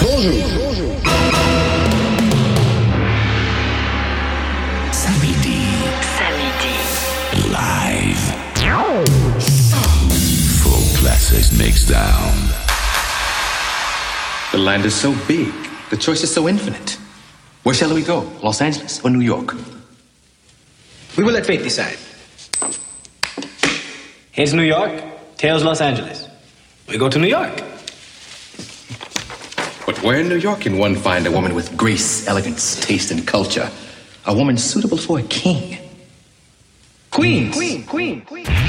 Bonjour. Samedi. Live. Full classics mixed down. The land is so big. The choice is so infinite. Where shall we go? Los Angeles or New York? We will let fate decide. Here's New York, tails Los Angeles. We go to New York. But where in New York can one find a woman with grace, elegance, taste, and culture? A woman suitable for a king? Queens. Queen, queen, queen.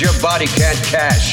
Your body can't cash.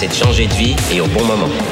C'est de changer de vie et au bon moment.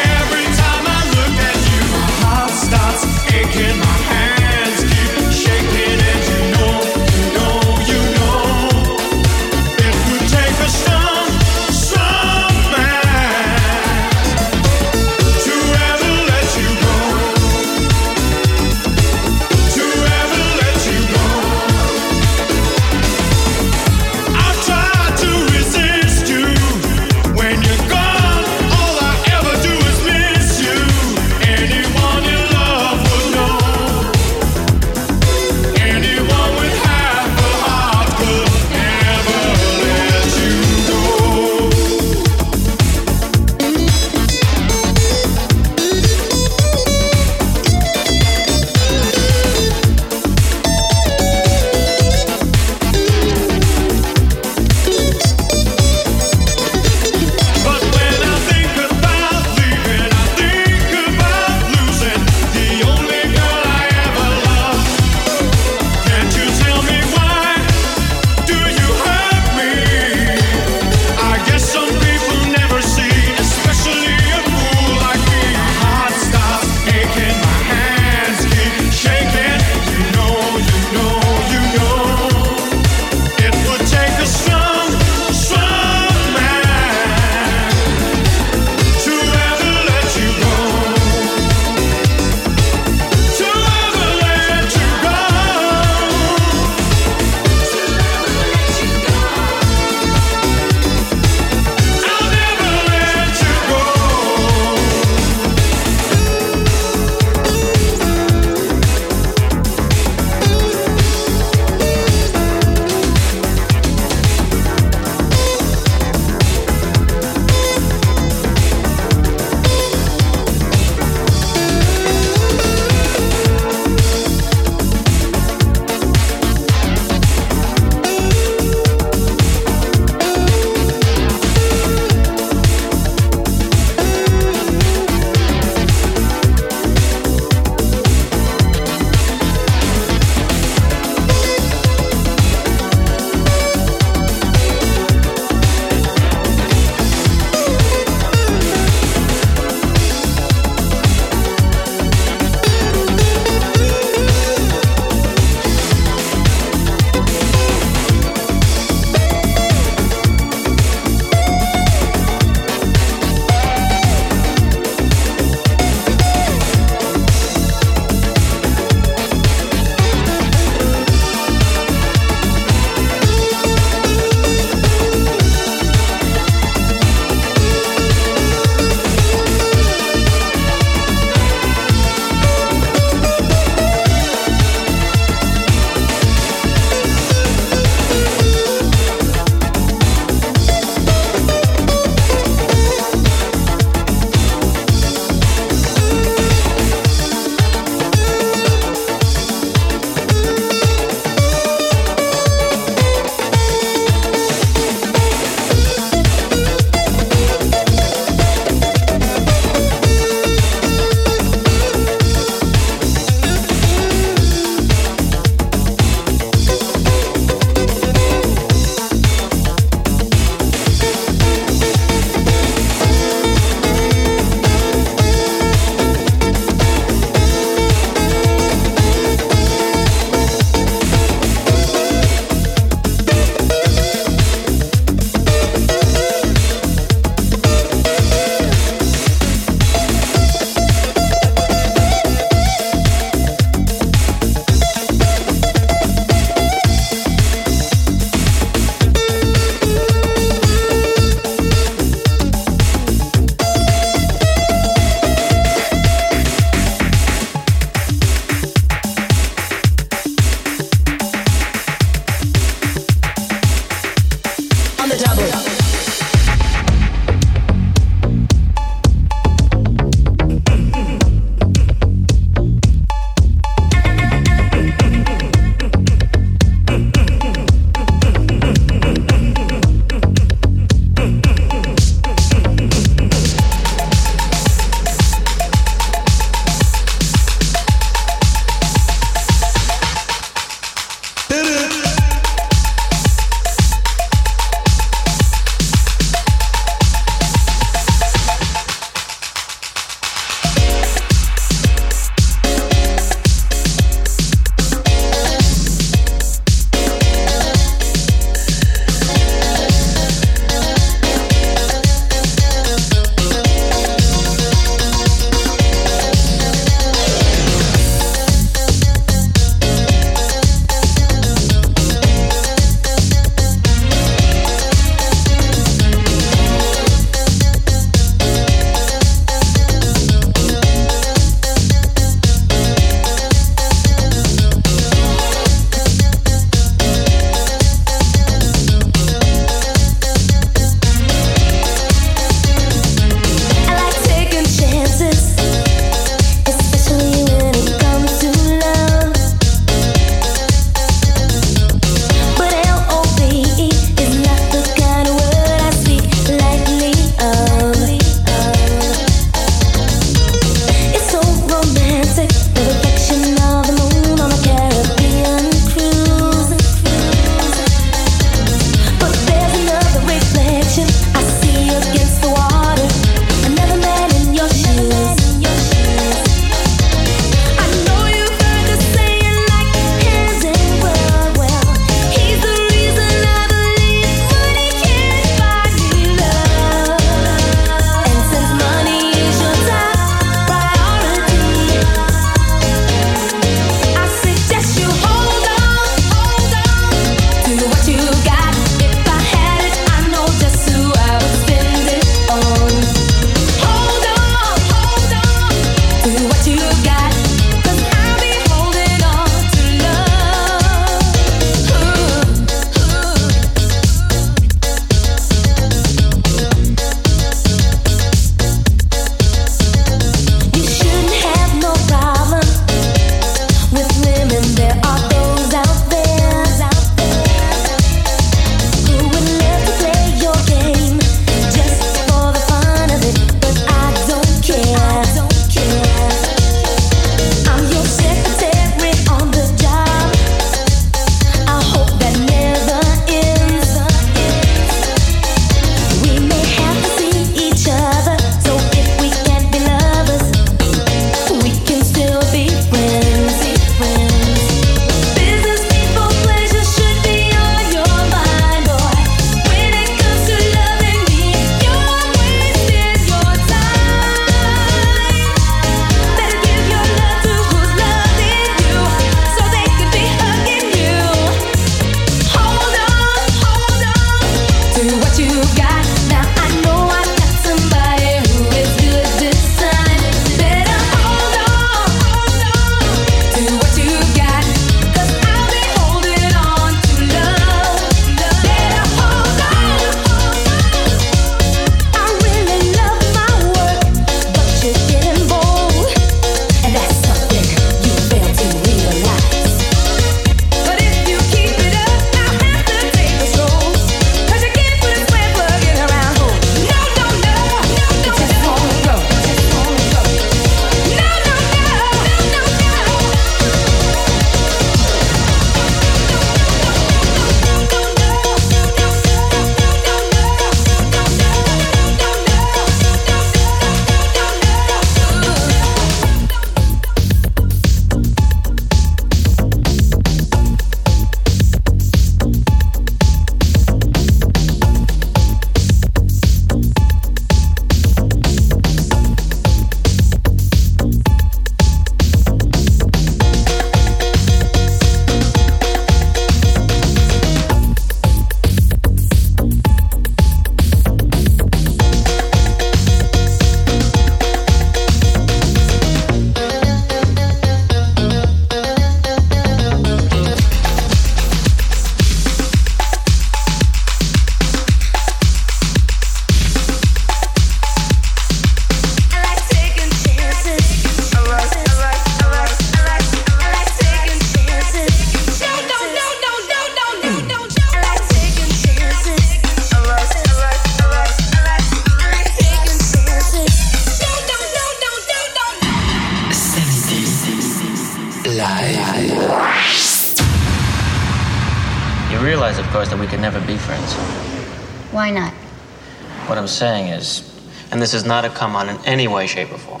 This is not a come on in any way, shape, or form,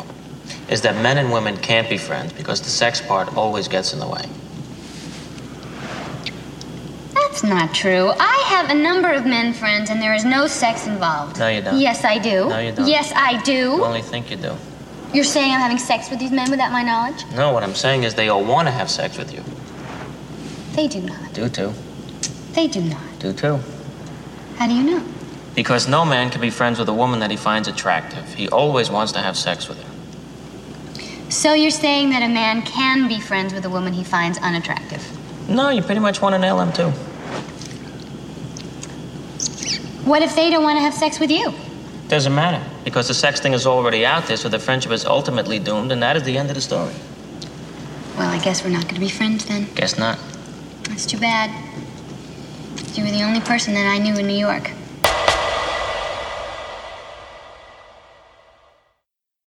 is that men and women can't be friends because the sex part always gets in the way. That's not true. I have a number of men friends, and there is no sex involved. No, you don't. Yes, I do. No, you don't. Yes, I do. You only think you do. You're saying I'm having sex with these men without my knowledge? No, what I'm saying is they all want to have sex with you. They do not. Do too. They do not. Do too. How do you know? Because no man can be friends with a woman that he finds attractive. He always wants to have sex with her. So you're saying that a man can be friends with a woman he finds unattractive? No, you pretty much want to nail him too. What if they don't want to have sex with you? Doesn't matter, because the sex thing is already out there, so the friendship is ultimately doomed, and that is the end of the story. Well, I guess we're not going to be friends then. Guess not. That's too bad. You were the only person that I knew in New York.